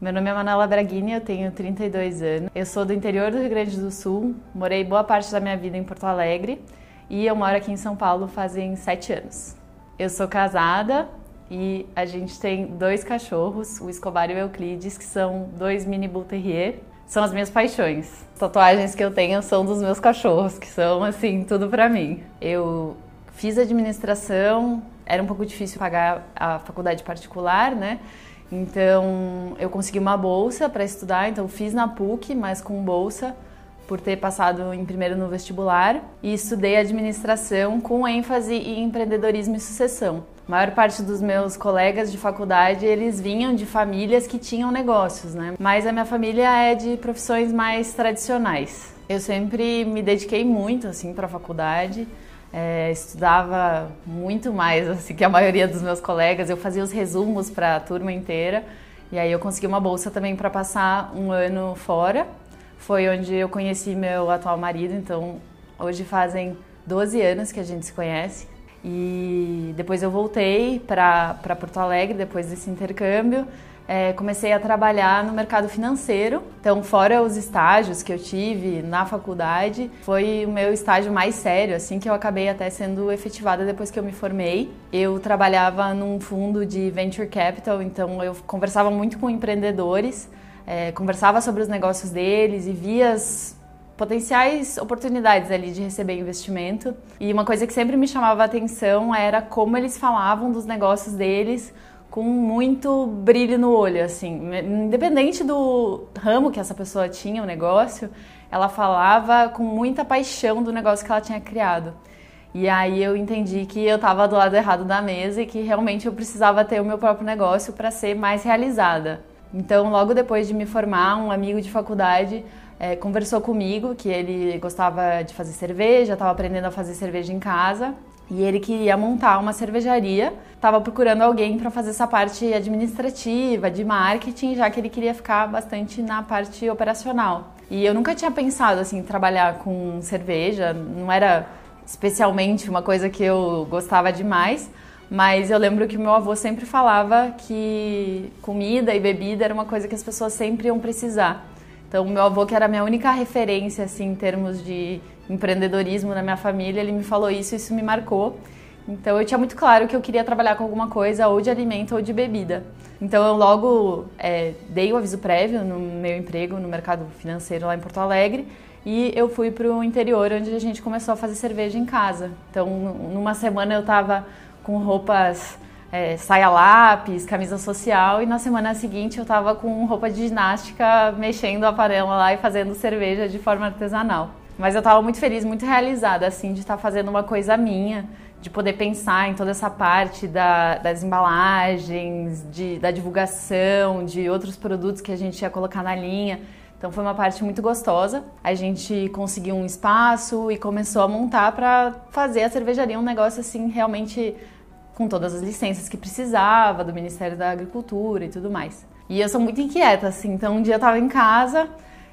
Meu nome é Manuela Braghini, eu tenho 32 anos. Eu sou do interior do Rio Grande do Sul, morei boa parte da minha vida em Porto Alegre e eu moro aqui em São Paulo fazem 7 anos. Eu sou casada e a gente tem dois cachorros, o Escobar e o Euclides, que são dois mini Bull Terrier. São as minhas paixões. As tatuagens que eu tenho são dos meus cachorros, que são assim, tudo para mim. Eu fiz administração, era um pouco difícil pagar a faculdade particular, né? Então, eu consegui uma bolsa para estudar, então fiz na PUC, mas com bolsa por ter passado em primeiro no vestibular e estudei administração com ênfase em empreendedorismo e sucessão. A maior parte dos meus colegas de faculdade, eles vinham de famílias que tinham negócios, né? Mas a minha família é de profissões mais tradicionais. Eu sempre me dediquei muito assim para a faculdade. É, estudava muito mais assim que a maioria dos meus colegas. Eu fazia os resumos para a turma inteira e aí eu consegui uma bolsa também para passar um ano fora. Foi onde eu conheci meu atual marido. Então hoje fazem 12 anos que a gente se conhece. E depois eu voltei para Porto Alegre depois desse intercâmbio é, comecei a trabalhar no mercado financeiro. Então, fora os estágios que eu tive na faculdade, foi o meu estágio mais sério, assim, que eu acabei até sendo efetivada depois que eu me formei. Eu trabalhava num fundo de venture capital, então eu conversava muito com empreendedores, é, conversava sobre os negócios deles e via as potenciais oportunidades ali de receber investimento. E uma coisa que sempre me chamava a atenção era como eles falavam dos negócios deles com muito brilho no olho, assim, independente do ramo que essa pessoa tinha, o negócio, ela falava com muita paixão do negócio que ela tinha criado. E aí eu entendi que eu estava do lado errado da mesa e que realmente eu precisava ter o meu próprio negócio para ser mais realizada. Então, logo depois de me formar, um amigo de faculdade é, conversou comigo que ele gostava de fazer cerveja, estava aprendendo a fazer cerveja em casa e ele queria montar uma cervejaria, estava procurando alguém para fazer essa parte administrativa, de marketing, já que ele queria ficar bastante na parte operacional. E eu nunca tinha pensado assim trabalhar com cerveja, não era especialmente uma coisa que eu gostava demais, mas eu lembro que meu avô sempre falava que comida e bebida era uma coisa que as pessoas sempre iam precisar. Então, meu avô, que era a minha única referência assim em termos de empreendedorismo na minha família, ele me falou isso e isso me marcou. Então eu tinha muito claro que eu queria trabalhar com alguma coisa ou de alimento ou de bebida. Então eu logo é, dei o aviso prévio no meu emprego no mercado financeiro lá em Porto Alegre e eu fui para o interior onde a gente começou a fazer cerveja em casa. Então numa semana eu estava com roupas é, saia lápis, camisa social e na semana seguinte eu estava com roupa de ginástica mexendo a panela lá e fazendo cerveja de forma artesanal. Mas eu estava muito feliz, muito realizada, assim, de estar tá fazendo uma coisa minha, de poder pensar em toda essa parte da, das embalagens, de, da divulgação, de outros produtos que a gente ia colocar na linha. Então foi uma parte muito gostosa. A gente conseguiu um espaço e começou a montar para fazer a cervejaria um negócio assim realmente com todas as licenças que precisava do Ministério da Agricultura e tudo mais. E eu sou muito inquieta, assim. Então um dia eu estava em casa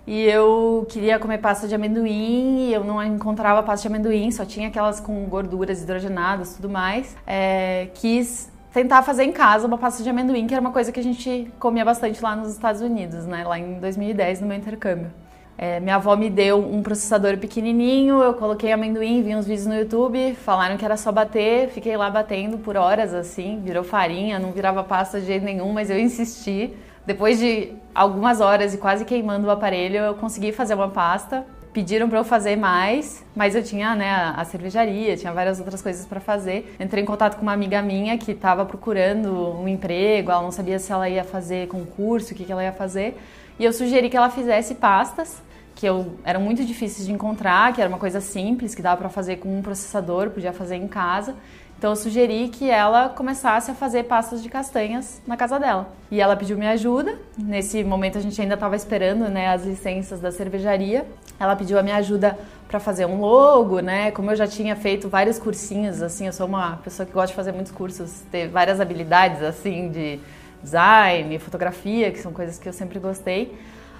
e eu queria comer pasta de amendoim e eu não encontrava pasta de amendoim, só tinha aquelas com gorduras hidrogenadas tudo mais. É, quis tentar fazer em casa uma pasta de amendoim, que era uma coisa que a gente comia bastante lá nos Estados Unidos, né? Lá em 2010, no meu intercâmbio. É, minha avó me deu um processador pequenininho, eu coloquei amendoim, vi uns vídeos no YouTube, falaram que era só bater, fiquei lá batendo por horas assim, virou farinha, não virava pasta de jeito nenhum, mas eu insisti. Depois de algumas horas e quase queimando o aparelho, eu consegui fazer uma pasta. Pediram para eu fazer mais, mas eu tinha né, a cervejaria, tinha várias outras coisas para fazer. Entrei em contato com uma amiga minha que estava procurando um emprego, ela não sabia se ela ia fazer concurso, o que, que ela ia fazer. E eu sugeri que ela fizesse pastas que eu, eram muito difíceis de encontrar, que era uma coisa simples, que dava para fazer com um processador, podia fazer em casa. Então eu sugeri que ela começasse a fazer pastas de castanhas na casa dela. E ela pediu minha ajuda. Nesse momento a gente ainda estava esperando, né, as licenças da cervejaria. Ela pediu a minha ajuda para fazer um logo, né? Como eu já tinha feito vários cursinhos, assim, eu sou uma pessoa que gosta de fazer muitos cursos, ter várias habilidades assim de design, fotografia, que são coisas que eu sempre gostei.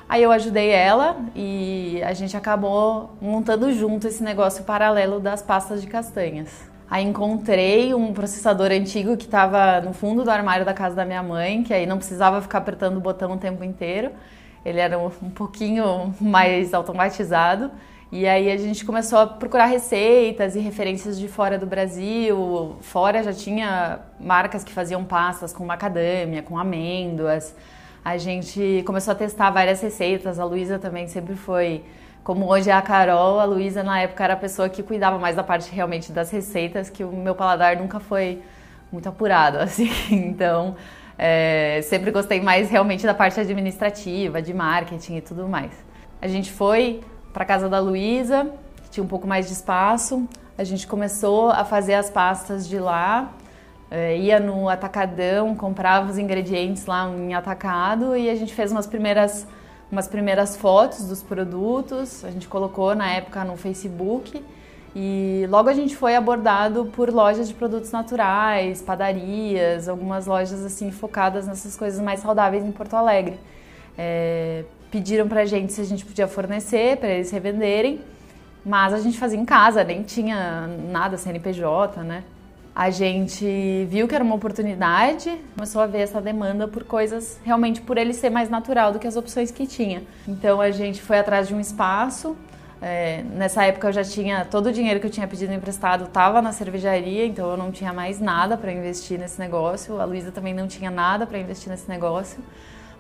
Aí eu ajudei ela e a gente acabou montando junto esse negócio paralelo das pastas de castanhas. Aí encontrei um processador antigo que estava no fundo do armário da casa da minha mãe, que aí não precisava ficar apertando o botão o tempo inteiro. Ele era um, pouquinho mais automatizado. E aí a gente começou a procurar receitas e referências de fora do Brasil. Fora já tinha marcas que faziam pastas com macadâmia, com amêndoas. A gente começou a testar várias receitas. A Luísa também sempre foi como hoje é a Carol, a Luísa na época era a pessoa que cuidava mais da parte realmente das receitas, que o meu paladar nunca foi muito apurado, assim. Então, é, sempre gostei mais realmente da parte administrativa, de marketing e tudo mais. A gente foi para casa da Luísa, que tinha um pouco mais de espaço. A gente começou a fazer as pastas de lá, é, ia no atacadão, comprava os ingredientes lá em atacado e a gente fez umas primeiras umas primeiras fotos dos produtos, a gente colocou na época no Facebook e logo a gente foi abordado por lojas de produtos naturais, padarias, algumas lojas assim focadas nessas coisas mais saudáveis em Porto Alegre. É, pediram pra gente se a gente podia fornecer para eles revenderem, mas a gente fazia em casa, nem tinha nada CNPJ, né? A gente viu que era uma oportunidade, começou a ver essa demanda por coisas realmente por ele ser mais natural do que as opções que tinha. Então a gente foi atrás de um espaço. É, nessa época eu já tinha todo o dinheiro que eu tinha pedido emprestado estava na cervejaria, então eu não tinha mais nada para investir nesse negócio. A Luísa também não tinha nada para investir nesse negócio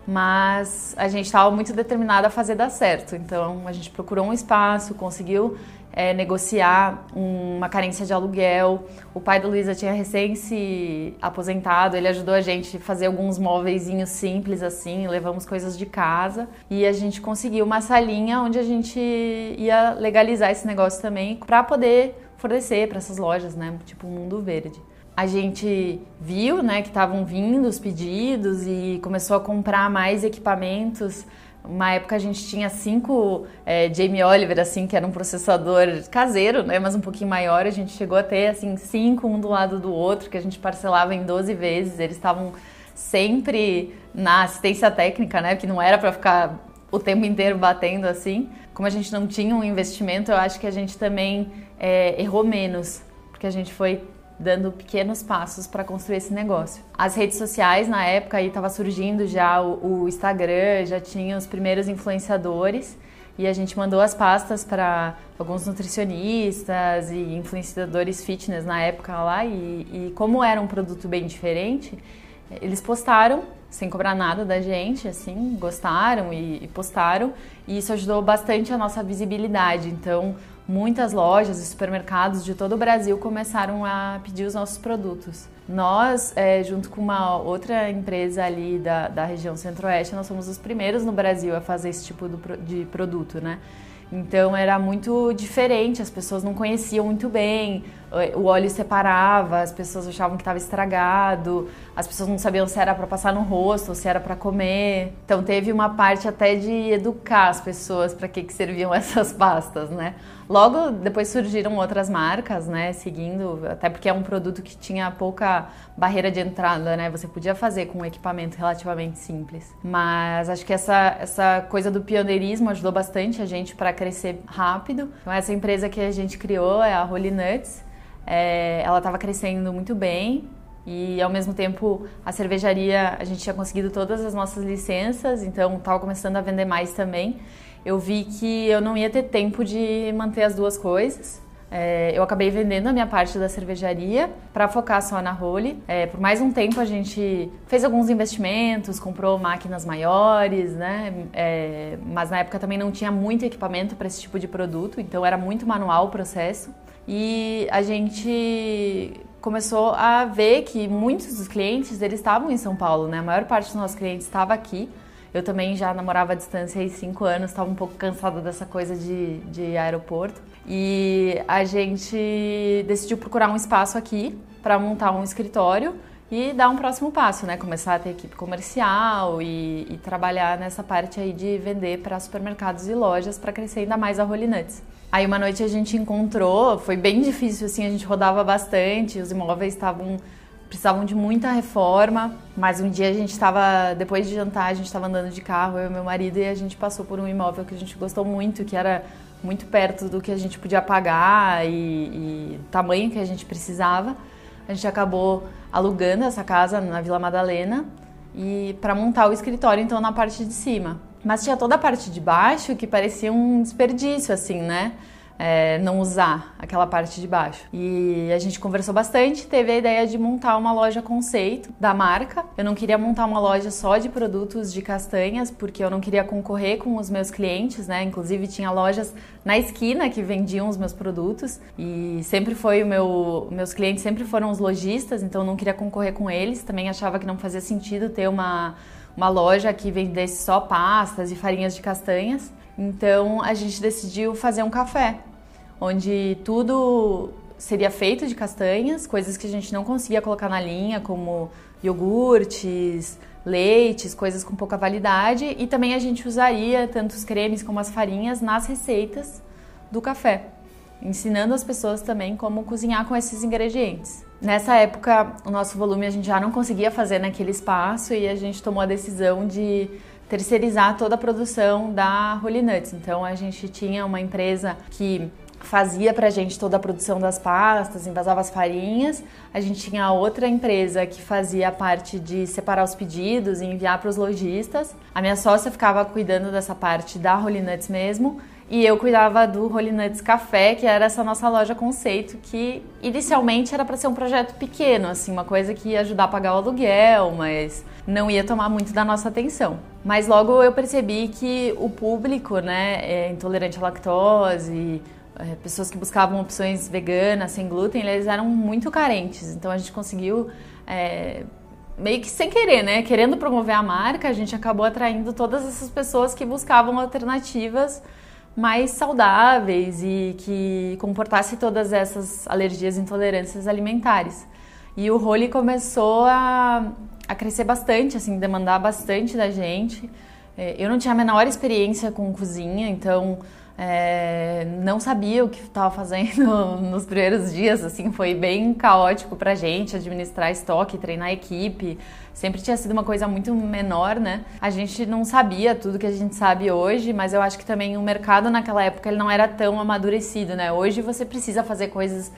mas a gente estava muito determinada a fazer dar certo. Então a gente procurou um espaço, conseguiu é, negociar uma carência de aluguel. O pai da Luísa tinha recém se aposentado, ele ajudou a gente a fazer alguns móveis simples assim, levamos coisas de casa e a gente conseguiu uma salinha onde a gente ia legalizar esse negócio também para poder fornecer para essas lojas, né? Tipo Mundo Verde a gente viu né, que estavam vindo os pedidos e começou a comprar mais equipamentos. Uma época a gente tinha cinco é, Jamie Oliver, assim, que era um processador caseiro, né, mas um pouquinho maior. A gente chegou a ter assim, cinco um do lado do outro, que a gente parcelava em 12 vezes. Eles estavam sempre na assistência técnica, né, que não era para ficar o tempo inteiro batendo assim. Como a gente não tinha um investimento, eu acho que a gente também é, errou menos, porque a gente foi dando pequenos passos para construir esse negócio. As redes sociais na época aí estava surgindo já o, o, Instagram, já tinha os primeiros influenciadores e a gente mandou as pastas para alguns nutricionistas e influenciadores fitness na época lá e, e como era um produto bem diferente, eles postaram sem cobrar nada da gente, assim, gostaram e, e postaram e isso ajudou bastante a nossa visibilidade. Então muitas lojas e supermercados de todo o Brasil começaram a pedir os nossos produtos. Nós, é, junto com uma outra empresa ali da, da região centro-oeste, nós somos os primeiros no Brasil a fazer esse tipo de produto, né? Então era muito diferente, as pessoas não conheciam muito bem, o óleo separava, as pessoas achavam que estava estragado, as pessoas não sabiam se era para passar no rosto ou se era para comer. Então teve uma parte até de educar as pessoas para que, que serviam essas pastas, né? Logo depois surgiram outras marcas, né, seguindo, até porque é um produto que tinha pouca barreira de entrada, né? Você podia fazer com um equipamento relativamente simples. Mas acho que essa essa coisa do pioneirismo ajudou bastante a gente para crescer rápido. Então essa empresa que a gente criou é a Holy Nuts é, ela estava crescendo muito bem e ao mesmo tempo a cervejaria a gente tinha conseguido todas as nossas licenças, então estava começando a vender mais também. Eu vi que eu não ia ter tempo de manter as duas coisas. É, eu acabei vendendo a minha parte da cervejaria para focar só na Role. É, por mais um tempo a gente fez alguns investimentos, comprou máquinas maiores, né? É, mas na época também não tinha muito equipamento para esse tipo de produto, então era muito manual o processo e a gente começou a ver que muitos dos clientes eles estavam em São Paulo, né? A maior parte dos nossos clientes estava aqui. Eu também já namorava à distância há cinco anos, estava um pouco cansada dessa coisa de, de aeroporto. E a gente decidiu procurar um espaço aqui para montar um escritório e dar um próximo passo, né? Começar a ter equipe comercial e, e trabalhar nessa parte aí de vender para supermercados e lojas para crescer ainda mais a Holy Nuts. Aí uma noite a gente encontrou, foi bem difícil assim, a gente rodava bastante, os imóveis estavam precisavam de muita reforma, mas um dia a gente estava, depois de jantar, a gente estava andando de carro, eu e meu marido, e a gente passou por um imóvel que a gente gostou muito, que era muito perto do que a gente podia pagar e, e tamanho que a gente precisava. A gente acabou alugando essa casa na Vila Madalena e para montar o escritório então na parte de cima. Mas tinha toda a parte de baixo que parecia um desperdício assim, né? é, não usar aquela parte de baixo. E a gente conversou bastante, teve a ideia de montar uma loja conceito da marca. Eu não queria montar uma loja só de produtos de castanhas, porque eu não queria concorrer com os meus clientes, né? Inclusive tinha lojas na esquina que vendiam os meus produtos e sempre foi o meu, meus clientes sempre foram os lojistas, então eu não queria concorrer com eles. Também achava que não fazia sentido ter uma uma loja que vendesse só pastas e farinhas de castanhas. Então a gente decidiu fazer um café, onde tudo seria feito de castanhas, coisas que a gente não conseguia colocar na linha, como iogurtes, leites, coisas com pouca validade, e também a gente usaria tanto os cremes como as farinhas nas receitas do café, ensinando as pessoas também como cozinhar com esses ingredientes. Nessa época, o nosso volume a gente já não conseguia fazer naquele espaço e a gente tomou a decisão de terceirizar toda a produção da Holy Nuts. Então a gente tinha uma empresa que fazia pra gente toda a produção das pastas, envasava as farinhas. A gente tinha outra empresa que fazia a parte de separar os pedidos e enviar para os lojistas. A minha sócia ficava cuidando dessa parte da Holy Nuts mesmo. E eu cuidava do Holy Nuts Café, que era essa nossa loja conceito, que inicialmente era para ser um projeto pequeno, assim, uma coisa que ia ajudar a pagar o aluguel, mas não ia tomar muito da nossa atenção. Mas logo eu percebi que o público, né, é intolerante à lactose, é, pessoas que buscavam opções veganas, sem glúten, eles eram muito carentes. Então a gente conseguiu, é, meio que sem querer, né, querendo promover a marca, a gente acabou atraindo todas essas pessoas que buscavam alternativas mais saudáveis e que comportasse todas essas alergias e intolerâncias alimentares. E o Role começou a a crescer bastante, assim, demandar bastante da gente. É, eu não tinha a menor experiência com cozinha, então é, não sabia o que estava fazendo nos primeiros dias, assim, foi bem caótico pra gente administrar estoque, treinar equipe. Sempre tinha sido uma coisa muito menor, né? A gente não sabia tudo que a gente sabe hoje, mas eu acho que também o mercado naquela época ele não era tão amadurecido, né? Hoje você precisa fazer coisas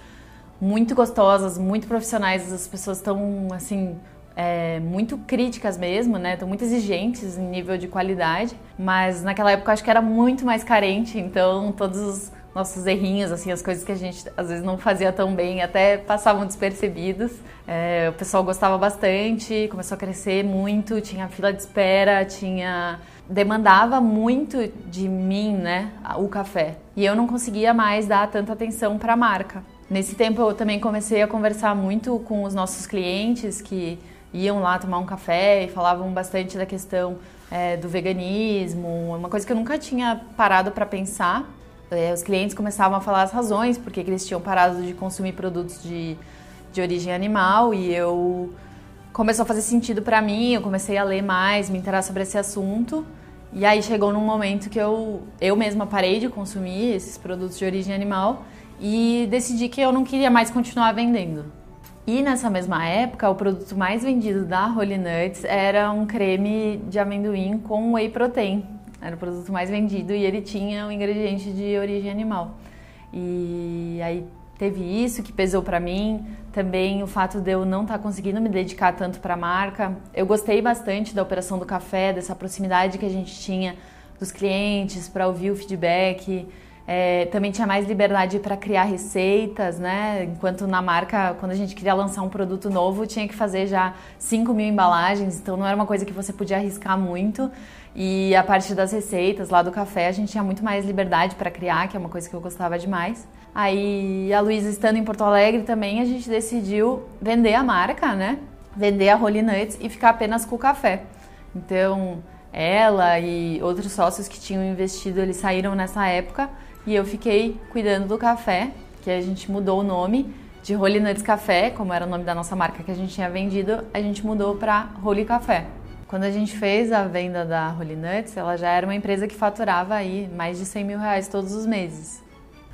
muito gostosas, muito profissionais, as pessoas estão assim é, muito críticas mesmo, né? Estão muito exigentes em nível de qualidade, mas naquela época eu acho que era muito mais carente, então todos os nossos errinhos, assim, as coisas que a gente às vezes não fazia tão bem, até passavam despercebidos. É, o pessoal gostava bastante, começou a crescer muito, tinha fila de espera, tinha demandava muito de mim, né, o café. E eu não conseguia mais dar tanta atenção para a marca. Nesse tempo eu também comecei a conversar muito com os nossos clientes que iam lá tomar um café e falavam bastante da questão é, do veganismo, uma coisa que eu nunca tinha parado para pensar. É, os clientes começavam a falar as razões porque eles tinham parado de consumir produtos de, de origem animal e eu começou a fazer sentido para mim, eu comecei a ler mais, me interessar sobre esse assunto. E aí chegou num momento que eu, eu mesma parei de consumir esses produtos de origem animal e decidi que eu não queria mais continuar vendendo. E nessa mesma época, o produto mais vendido da Holy Nuts era um creme de amendoim com whey protein. Era o produto mais vendido e ele tinha um ingrediente de origem animal. E aí teve isso que pesou para mim, também o fato de eu não estar tá conseguindo me dedicar tanto para a marca. Eu gostei bastante da operação do café, dessa proximidade que a gente tinha dos clientes para ouvir o feedback. É, também tinha mais liberdade para criar receitas, né? Enquanto na marca, quando a gente queria lançar um produto novo, tinha que fazer já 5 mil embalagens, então não era uma coisa que você podia arriscar muito. E a parte das receitas lá do café, a gente tinha muito mais liberdade para criar, que é uma coisa que eu gostava demais. Aí a Luísa estando em Porto Alegre também, a gente decidiu vender a marca, né? Vender a Holy Nuts e ficar apenas com o café. Então, ela e outros sócios que tinham investido, eles saíram nessa época e eu fiquei cuidando do café, que a gente mudou o nome de Holy Nuts Café, como era o nome da nossa marca que a gente tinha vendido, a gente mudou para Holy Café. Quando a gente fez a venda da Holy Nuts, ela já era uma empresa que faturava aí mais de 100 mil reais todos os meses.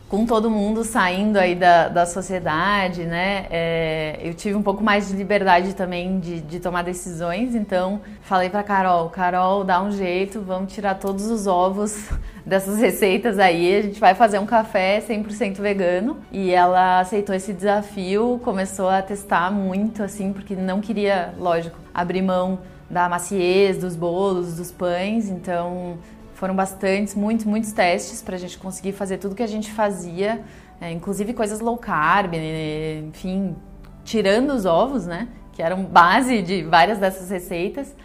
Com todo mundo saindo aí da, da sociedade, né? É, eu tive um pouco mais de liberdade também de, de tomar decisões, então falei para Carol, Carol, dá um jeito, vamos tirar todos os ovos dessas receitas aí, a gente vai fazer um café 100% vegano. E ela aceitou esse desafio, começou a testar muito assim, porque não queria, lógico, abrir mão da maciez dos bolos, dos pães, então foram bastantes, muitos, muitos testes para a gente conseguir fazer tudo que a gente fazia, é, inclusive coisas low carb, né, enfim, tirando os ovos, né? Que eram base de várias dessas receitas,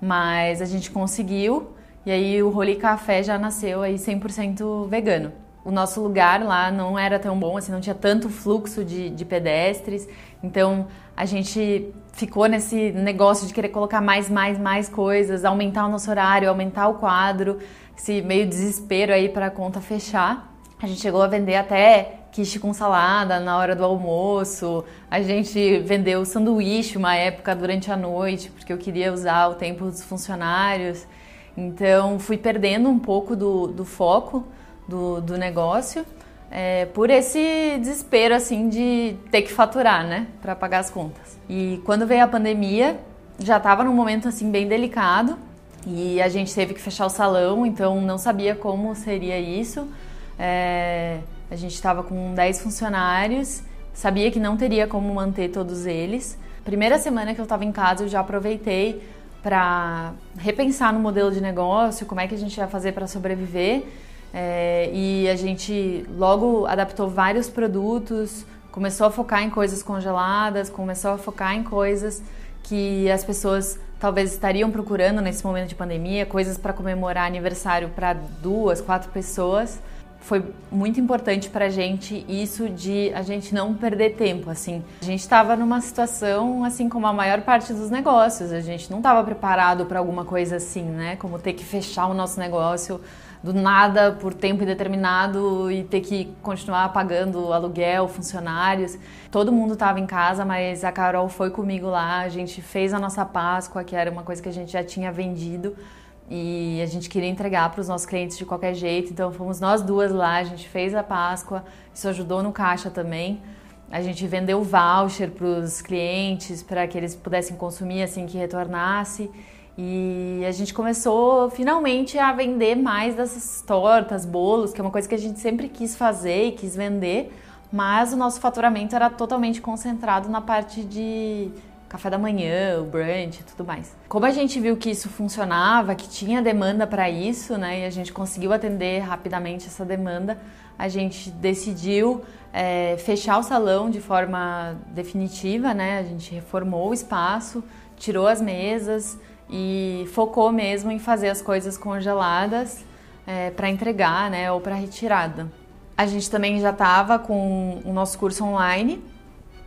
mas a gente conseguiu e aí o Roli Café já nasceu aí 100% vegano. O nosso lugar lá não era tão bom, assim, não tinha tanto fluxo de, de pedestres, então a gente ficou nesse negócio de querer colocar mais, mais, mais coisas, aumentar o nosso horário, aumentar o quadro, esse meio desespero aí para a conta fechar. A gente chegou a vender até quiche com salada na hora do almoço. A gente vendeu sanduíche uma época durante a noite, porque eu queria usar o tempo dos funcionários. Então fui perdendo um pouco do, do foco do, do negócio é, por esse desespero assim de ter que faturar, né, para pagar as contas. E quando veio a pandemia, já estava num momento assim bem delicado e a gente teve que fechar o salão, então não sabia como seria isso. É, a gente estava com 10 funcionários, sabia que não teria como manter todos eles. Primeira semana que eu estava em casa, eu já aproveitei para repensar no modelo de negócio, como é que a gente vai fazer para sobreviver. É, e a gente logo adaptou vários produtos, começou a focar em coisas congeladas, começou a focar em coisas que as pessoas talvez estariam procurando nesse momento de pandemia, coisas para comemorar aniversário para duas, quatro pessoas foi muito importante para a gente isso de a gente não perder tempo, assim. A gente estava numa situação, assim como a maior parte dos negócios, a gente não estava preparado para alguma coisa assim, né? Como ter que fechar o nosso negócio do nada por tempo indeterminado e ter que continuar pagando aluguel, funcionários. Todo mundo estava em casa, mas a Carol foi comigo lá, a gente fez a nossa Páscoa, que era uma coisa que a gente já tinha vendido e a gente queria entregar para os nossos clientes de qualquer jeito, então fomos nós duas lá, a gente fez a Páscoa, isso ajudou no caixa também. A gente vendeu voucher para os clientes para que eles pudessem consumir assim que retornasse. E a gente começou finalmente a vender mais dessas tortas, bolos, que é uma coisa que a gente sempre quis fazer e quis vender, mas o nosso faturamento era totalmente concentrado na parte de café da manhã, o brunch e tudo mais. Como a gente viu que isso funcionava, que tinha demanda para isso, né, e a gente conseguiu atender rapidamente essa demanda, a gente decidiu é, fechar o salão de forma definitiva, né? A gente reformou o espaço, tirou as mesas e focou mesmo em fazer as coisas congeladas é, para entregar, né, ou para retirada. A gente também já estava com o nosso curso online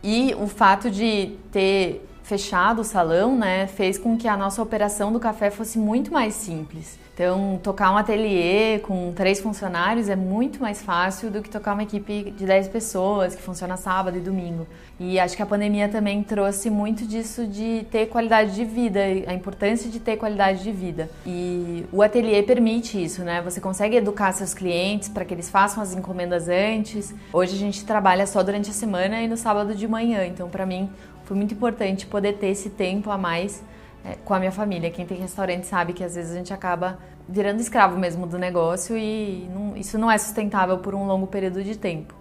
e o fato de ter fechado o salão, né, fez com que a nossa operação do café fosse muito mais simples. Então, tocar um ateliê com três funcionários é muito mais fácil do que tocar uma equipe de 10 pessoas que funciona sábado e domingo. E acho que a pandemia também trouxe muito disso de ter qualidade de vida, a importância de ter qualidade de vida. E o ateliê permite isso, né? Você consegue educar seus clientes para que eles façam as encomendas antes. Hoje a gente trabalha só durante a semana e no sábado de manhã, então para mim foi muito importante poder ter esse tempo a mais é, com a minha família. Quem tem restaurante sabe que às vezes a gente acaba virando escravo mesmo do negócio e não, isso não é sustentável por um longo período de tempo.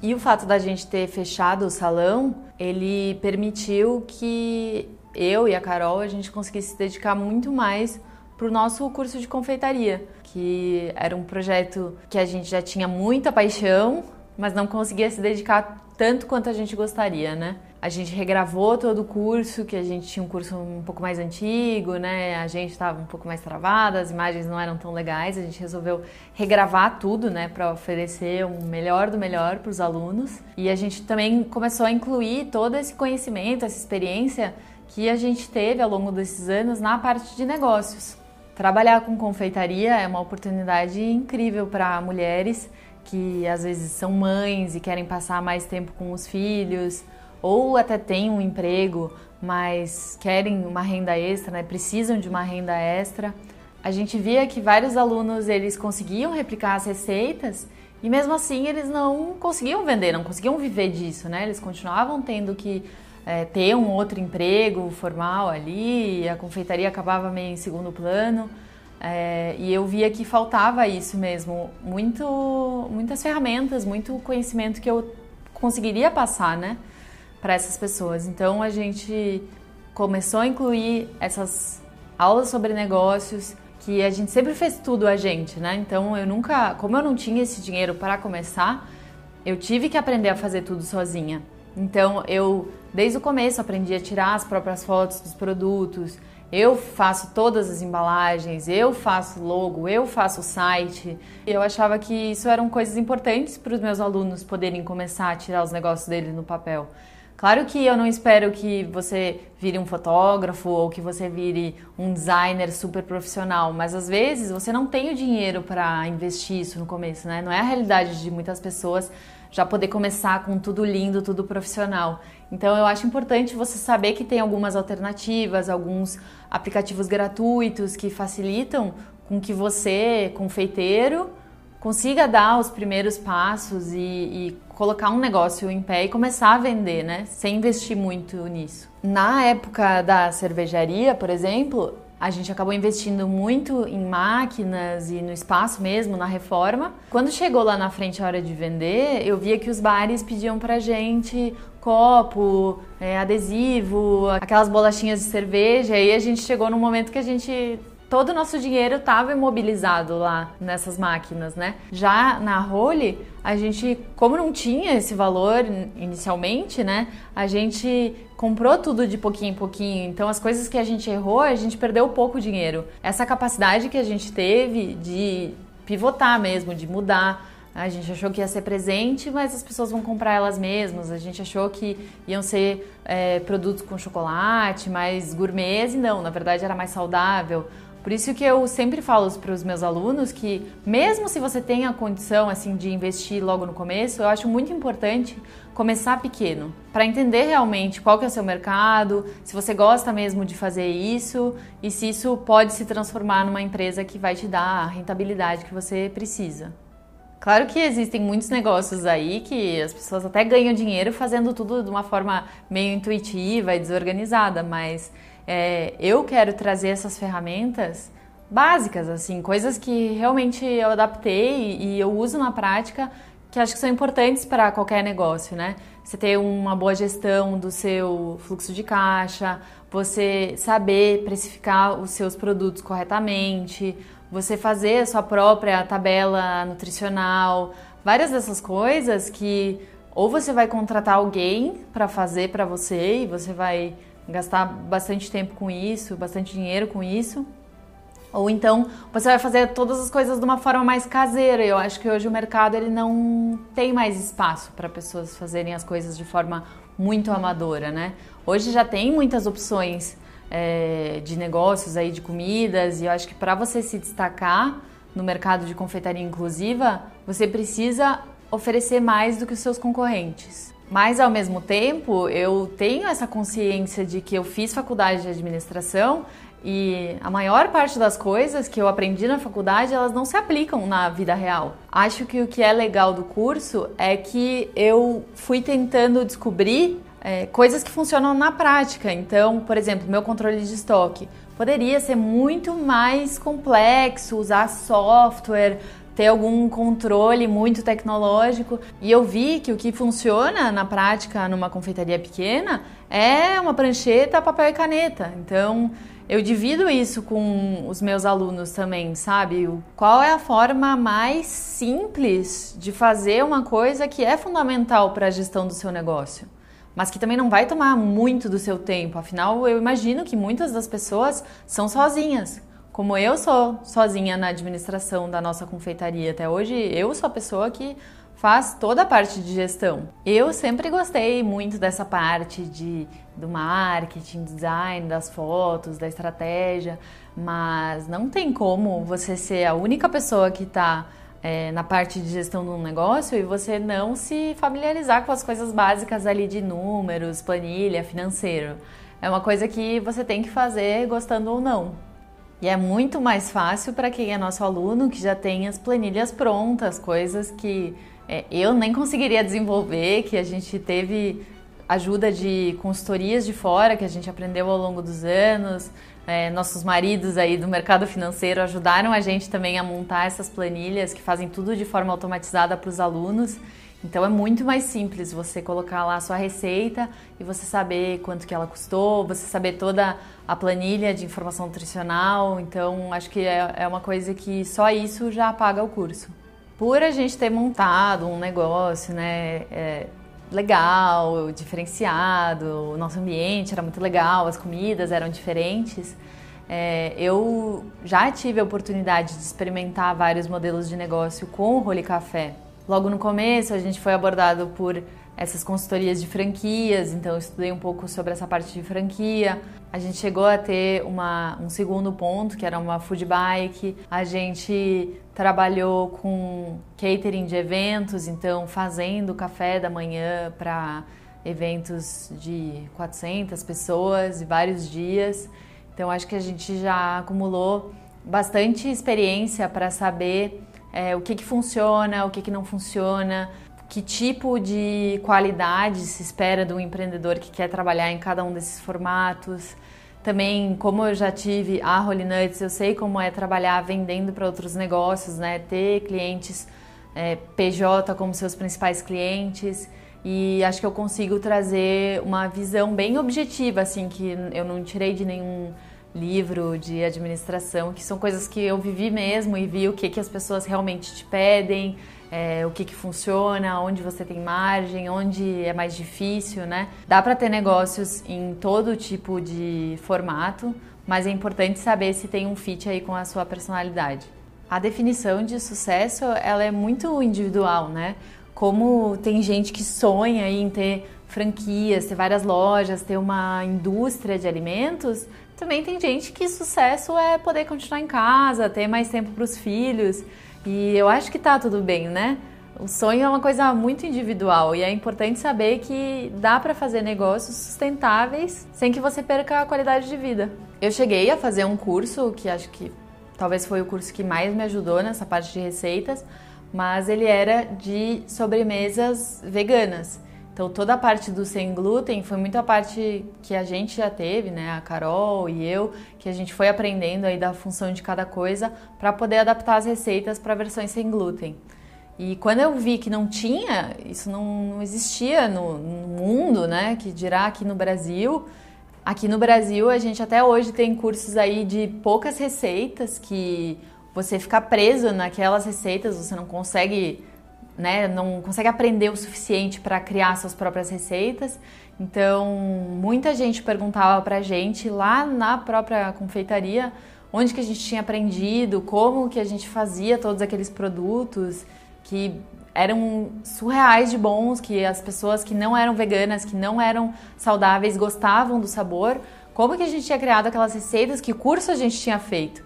E o fato da gente ter fechado o salão, ele permitiu que eu e a Carol a gente conseguisse se dedicar muito mais para o nosso curso de confeitaria, que era um projeto que a gente já tinha muita paixão, mas não conseguia se dedicar tanto quanto a gente gostaria, né? A gente regravou todo o curso, que a gente tinha um curso um pouco mais antigo, né? A gente estava um pouco mais travada, as imagens não eram tão legais. A gente resolveu regravar tudo, né, para oferecer o um melhor do melhor para os alunos. E a gente também começou a incluir todo esse conhecimento, essa experiência que a gente teve ao longo desses anos na parte de negócios. Trabalhar com confeitaria é uma oportunidade incrível para mulheres que às vezes são mães e querem passar mais tempo com os filhos ou até têm um emprego, mas querem uma renda extra, né? precisam de uma renda extra. A gente via que vários alunos eles conseguiam replicar as receitas E mesmo assim eles não conseguiam vender, não conseguiam viver disso, né? Eles continuavam tendo que é, ter um outro emprego formal ali, a confeitaria acabava meio em segundo plano. É, e eu via que faltava isso mesmo, muito, muitas ferramentas, muito conhecimento que eu conseguiria passar, né, para essas pessoas. Então a gente começou a incluir essas aulas sobre negócios, que a gente sempre fez tudo a gente, né? Então eu nunca, como eu não tinha esse dinheiro para começar, eu tive que aprender a fazer tudo sozinha. Então eu desde o começo aprendi a tirar as próprias fotos dos produtos, eu faço todas as embalagens, eu faço logo, eu faço o site. Eu achava que isso eram coisas importantes para os meus alunos poderem começar a tirar os negócios deles no papel. Claro que eu não espero que você vire um fotógrafo ou que você vire um designer super profissional, mas às vezes você não tem o dinheiro para investir isso no começo, né? Não é a realidade de muitas pessoas já poder começar com tudo lindo, tudo profissional. Então eu acho importante você saber que tem algumas alternativas, alguns aplicativos gratuitos que facilitam com que você, confeiteiro, consiga dar os primeiros passos e, e, colocar um negócio em pé e começar a vender, né? Sem investir muito nisso. Na época da cervejaria, por exemplo, a gente acabou investindo muito em máquinas e no espaço mesmo, na reforma. Quando chegou lá na frente a hora de vender, eu via que os bares pediam pra gente copo, é, adesivo, aquelas bolachinhas de cerveja. E aí a gente chegou num momento que a gente todo o nosso dinheiro estava imobilizado lá nessas máquinas, né? Já na Role, a gente, como não tinha esse valor inicialmente, né? A gente comprou tudo de pouquinho em pouquinho. Então, as coisas que a gente errou, a gente perdeu pouco dinheiro. Essa capacidade que a gente teve de pivotar mesmo, de mudar. A gente achou que ia ser presente, mas as pessoas vão comprar elas mesmas. A gente achou que iam ser é, produtos com chocolate, mais gourmet, e não, na verdade era mais saudável. Por isso que eu sempre falo para os meus alunos que mesmo se você tem a condição assim de investir logo no começo, eu acho muito importante começar pequeno, para entender realmente qual que é o seu mercado, se você gosta mesmo de fazer isso e se isso pode se transformar numa empresa que vai te dar a rentabilidade que você precisa. Claro que existem muitos negócios aí que as pessoas até ganham dinheiro fazendo tudo de uma forma meio intuitiva e desorganizada, mas é, eu quero trazer essas ferramentas básicas, assim, coisas que realmente eu adaptei e eu uso na prática que acho que são importantes para qualquer negócio, né? Você ter uma boa gestão do seu fluxo de caixa, você saber precificar os seus produtos corretamente, você fazer a sua própria tabela nutricional, várias dessas coisas que ou você vai contratar alguém para fazer para você e você vai gastar bastante tempo com isso, bastante dinheiro com isso. Ou então você vai fazer todas as coisas de uma forma mais caseira. Eu acho que hoje o mercado ele não tem mais espaço para pessoas fazerem as coisas de forma muito amadora, né? Hoje já tem muitas opções é, de negócios aí de comidas e eu acho que para você se destacar no mercado de confeitaria inclusiva, você precisa oferecer mais do que os seus concorrentes. Mas ao mesmo tempo, eu tenho essa consciência de que eu fiz faculdade de administração e a maior parte das coisas que eu aprendi na faculdade, elas não se aplicam na vida real. Acho que o que é legal do curso é que eu fui tentando descobrir é, coisas que funcionam na prática. Então, por exemplo, meu controle de estoque poderia ser muito mais complexo, usar software, ter algum controle muito tecnológico. E eu vi que o que funciona na prática numa confeitaria pequena é uma prancheta, papel e caneta. Então, eu divido isso com os meus alunos também, sabe? Qual é a forma mais simples de fazer uma coisa que é fundamental para a gestão do seu negócio? Mas que também não vai tomar muito do seu tempo. Afinal, eu imagino que muitas das pessoas são sozinhas. Como eu sou sozinha na administração da nossa confeitaria até hoje, eu sou a pessoa que faz toda a parte de gestão. Eu sempre gostei muito dessa parte de, do marketing, design, das fotos, da estratégia, mas não tem como você ser a única pessoa que está é, na parte de gestão de um negócio e você não se familiarizar com as coisas básicas ali de números, planilha, financeiro. É uma coisa que você tem que fazer gostando ou não. E é muito mais fácil para quem é nosso aluno, que já tem as planilhas prontas, coisas que é, eu nem conseguiria desenvolver, que a gente teve ajuda de consultorias de fora, que a gente aprendeu ao longo dos anos. É, nossos maridos aí do mercado financeiro ajudaram a gente também a montar essas planilhas que fazem tudo de forma automatizada para os alunos. Então é muito mais simples você colocar lá a sua receita e você saber quanto que ela custou, você saber toda a planilha de informação nutricional. Então acho que é, é uma coisa que só isso já paga o curso. Por a gente ter montado um negócio, né, é, legal, diferenciado, o nosso ambiente era muito legal, as comidas eram diferentes. É, eu já tive a oportunidade de experimentar vários modelos de negócio com o Role Café. Logo no começo, a gente foi abordado por essas consultorias de franquias, então eu estudei um pouco sobre essa parte de franquia. A gente chegou a ter uma, um segundo ponto, que era uma food bike. A gente trabalhou com catering de eventos, então fazendo café da manhã para eventos de 400 pessoas e vários dias. Então acho que a gente já acumulou bastante experiência para saber é, o que, que funciona, o que, que não funciona, que tipo de qualidade se espera do empreendedor que quer trabalhar em cada um desses formatos. Também, como eu já tive a Holy Nuts, eu sei como é trabalhar vendendo para outros negócios, né? Ter clientes é, PJ como seus principais clientes. E acho que eu consigo trazer uma visão bem objetiva, assim, que eu não tirei de nenhum livro de administração, que são coisas que eu vivi mesmo e vi o que, que as pessoas realmente te pedem, é, o que, que funciona, onde você tem margem, onde é mais difícil, né? Dá para ter negócios em todo tipo de formato, mas é importante saber se tem um fit aí com a sua personalidade. A definição de sucesso, ela é muito individual, né? Como tem gente que sonha em ter franquias, ter várias lojas, ter uma indústria de alimentos, também tem gente que sucesso é poder continuar em casa, ter mais tempo para os filhos. E eu acho que tá tudo bem, né? O sonho é uma coisa muito individual e é importante saber que dá para fazer negócios sustentáveis sem que você perca a qualidade de vida. Eu cheguei a fazer um curso que acho que talvez foi o curso que mais me ajudou nessa parte de receitas, mas ele era de sobremesas veganas. Então toda a parte do sem glúten foi muito a parte que a gente já teve, né, a Carol e eu, que a gente foi aprendendo aí da função de cada coisa para poder adaptar as receitas para versões sem glúten. E quando eu vi que não tinha, isso não, não existia no, no, mundo, né, que dirá aqui no Brasil. Aqui no Brasil a gente até hoje tem cursos aí de poucas receitas que você fica preso naquelas receitas, você não consegue né, não consegue aprender o suficiente para criar suas próprias receitas. Então, muita gente perguntava para a gente lá na própria confeitaria onde que a gente tinha aprendido, como que a gente fazia todos aqueles produtos que eram surreais de bons, que as pessoas que não eram veganas, que não eram saudáveis, gostavam do sabor. Como que a gente tinha criado aquelas receitas, que curso a gente tinha feito.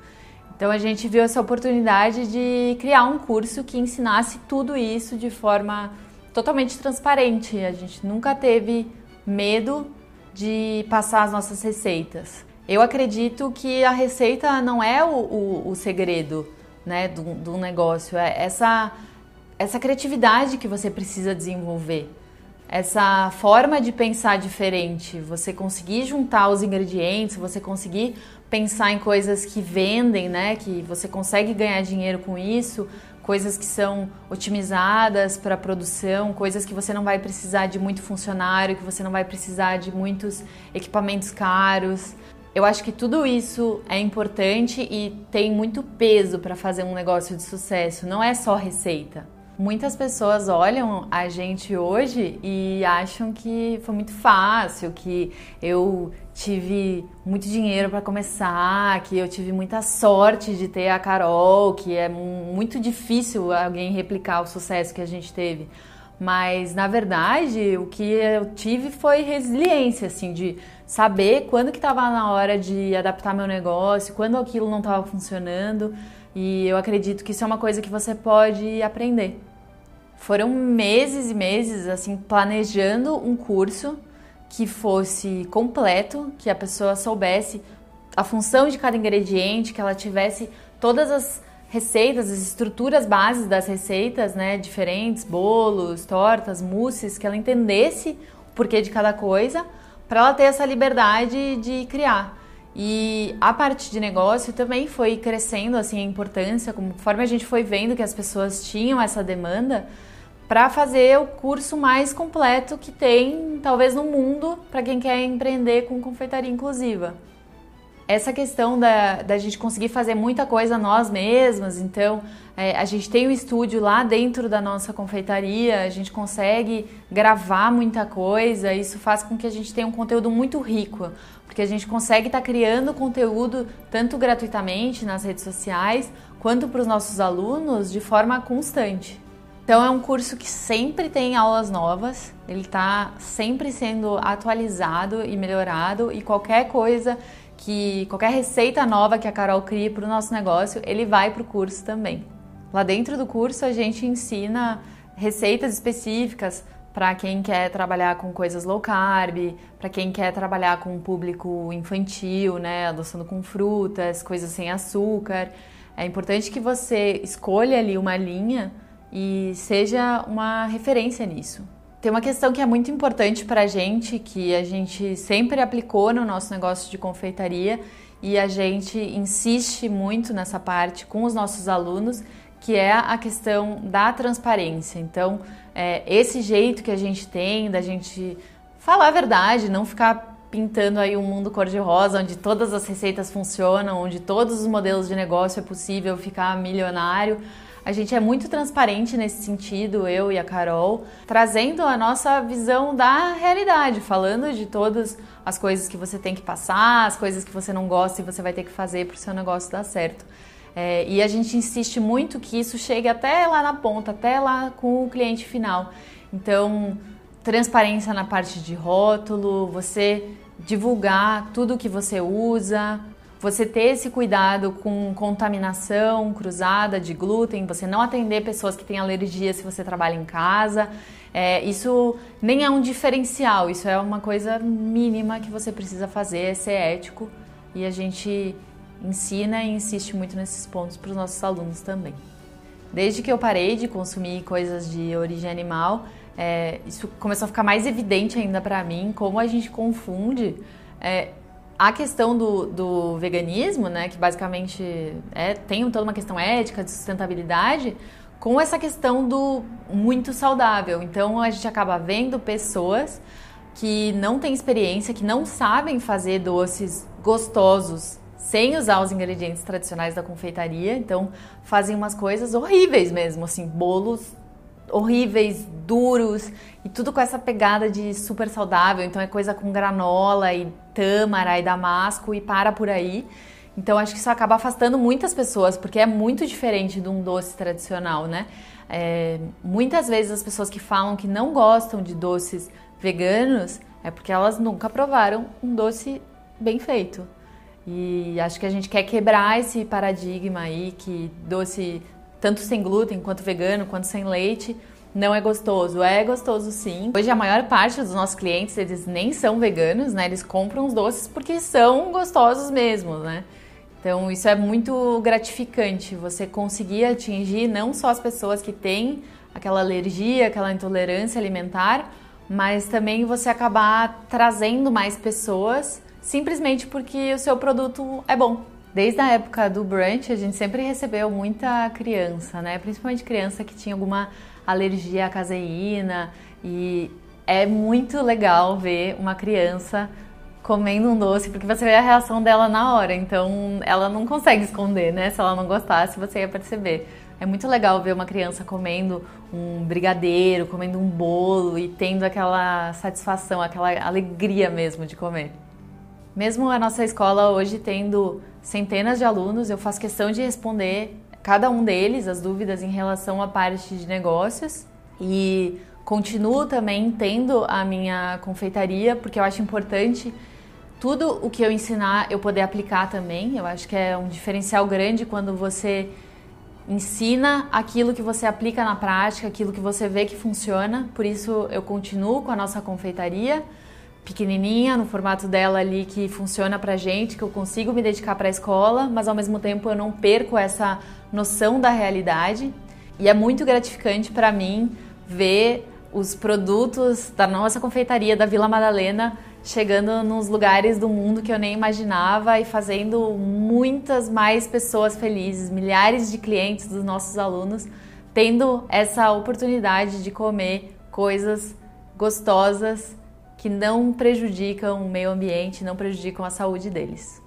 Então a gente viu essa oportunidade de criar um curso que ensinasse tudo isso de forma totalmente transparente. A gente nunca teve medo de passar as nossas receitas. Eu acredito que a receita não é o, o, o segredo né, do, do negócio, é essa, essa criatividade que você precisa desenvolver essa forma de pensar diferente, você conseguir juntar os ingredientes, você conseguir pensar em coisas que vendem, né, que você consegue ganhar dinheiro com isso, coisas que são otimizadas para produção, coisas que você não vai precisar de muito funcionário, que você não vai precisar de muitos equipamentos caros. Eu acho que tudo isso é importante e tem muito peso para fazer um negócio de sucesso, não é só receita. Muitas pessoas olham a gente hoje e acham que foi muito fácil, que eu tive muito dinheiro para começar, que eu tive muita sorte de ter a Carol, que é muito difícil alguém replicar o sucesso que a gente teve. Mas na verdade, o que eu tive foi resiliência, assim, de saber quando que estava na hora de adaptar meu negócio, quando aquilo não estava funcionando. E eu acredito que isso é uma coisa que você pode aprender. Foram meses e meses assim planejando um curso que fosse completo, que a pessoa soubesse a função de cada ingrediente, que ela tivesse todas as receitas, as estruturas bases das receitas, né, diferentes, bolos, tortas, mousses, que ela entendesse o porquê de cada coisa, para ela ter essa liberdade de criar. E a parte de negócio também foi crescendo assim a importância, conforme a gente foi vendo que as pessoas tinham essa demanda, para fazer o curso mais completo que tem, talvez no mundo, para quem quer empreender com confeitaria inclusiva essa questão da, da gente conseguir fazer muita coisa nós mesmas, então é, a gente tem um estúdio lá dentro da nossa confeitaria, a gente consegue gravar muita coisa, isso faz com que a gente tenha um conteúdo muito rico, porque a gente consegue estar tá criando conteúdo tanto gratuitamente nas redes sociais, quanto para os nossos alunos de forma constante. Então é um curso que sempre tem aulas novas, ele está sempre sendo atualizado e melhorado e qualquer coisa que qualquer receita nova que a Carol crie para o nosso negócio, ele vai para o curso também. Lá dentro do curso a gente ensina receitas específicas para quem quer trabalhar com coisas low carb, para quem quer trabalhar com um público infantil, né, adoçando com frutas, coisas sem açúcar. É importante que você escolha ali uma linha e seja uma referência nisso. Tem uma questão que é muito importante para a gente, que a gente sempre aplicou no nosso negócio de confeitaria e a gente insiste muito nessa parte com os nossos alunos, que é a questão da transparência. Então, é, esse jeito que a gente tem da gente falar a verdade, não ficar pintando aí um mundo cor-de-rosa, onde todas as receitas funcionam, onde todos os modelos de negócio é possível ficar milionário. A gente é muito transparente nesse sentido, eu e a Carol, trazendo a nossa visão da realidade, falando de todas as coisas que você tem que passar, as coisas que você não gosta e você vai ter que fazer para o seu negócio dar certo. É, e a gente insiste muito que isso chegue até lá na ponta, até lá com o cliente final. Então, transparência na parte de rótulo, você divulgar tudo que você usa, você ter esse cuidado com contaminação cruzada de glúten, você não atender pessoas que têm alergia se você trabalha em casa. É, isso nem é um diferencial, isso é uma coisa mínima que você precisa fazer, é ser ético e a gente ensina e insiste muito nesses pontos para os nossos alunos também. Desde que eu parei de consumir coisas de origem animal, é, isso começou a ficar mais evidente ainda para mim como a gente confunde é, a questão do, do veganismo, né, que basicamente é, tem toda uma questão ética, de sustentabilidade, com essa questão do muito saudável. Então a gente acaba vendo pessoas que não têm experiência, que não sabem fazer doces gostosos sem usar os ingredientes tradicionais da confeitaria, então fazem umas coisas horríveis mesmo, assim, bolos horríveis, duros e tudo com essa pegada de super saudável. Então é coisa com granola e tâmara e damasco e para por aí. Então acho que isso acaba afastando muitas pessoas porque é muito diferente de um doce tradicional, né? É, muitas vezes as pessoas que falam que não gostam de doces veganos é porque elas nunca provaram um doce bem feito. E acho que a gente quer quebrar esse paradigma aí que doce tanto sem glúten, quanto vegano, quanto sem leite, não é gostoso. É gostoso sim. Hoje a maior parte dos nossos clientes, eles nem são veganos, né? Eles compram os doces porque são gostosos mesmo, né? Então isso é muito gratificante, você conseguir atingir não só as pessoas que têm aquela alergia, aquela intolerância alimentar, mas também você acabar trazendo mais pessoas simplesmente porque o seu produto é bom. Desde a época do brunch, a gente sempre recebeu muita criança, né? Principalmente criança que tinha alguma alergia à caseína e é muito legal ver uma criança comendo um doce, porque você vê a reação dela na hora, então ela não consegue esconder, né? Se ela não gostasse, você ia perceber. É muito legal ver uma criança comendo um brigadeiro, comendo um bolo e tendo aquela satisfação, aquela alegria mesmo de comer. Mesmo a nossa escola hoje tendo centenas de alunos, eu faço questão de responder cada um deles as dúvidas em relação à parte de negócios e continuo também tendo a minha confeitaria porque eu acho importante tudo o que eu ensinar eu poder aplicar também. Eu acho que é um diferencial grande quando você ensina aquilo que você aplica na prática, aquilo que você vê que funciona. Por isso eu continuo com a nossa confeitaria pequenininha, no formato dela ali que funciona pra gente, que eu consigo me dedicar para a escola, mas ao mesmo tempo eu não perco essa noção da realidade. E é muito gratificante para mim ver os produtos da nossa confeitaria da Vila Madalena chegando nos lugares do mundo que eu nem imaginava e fazendo muitas mais pessoas felizes, milhares de clientes dos nossos alunos tendo essa oportunidade de comer coisas gostosas que não prejudicam o meio ambiente, não prejudicam a saúde deles.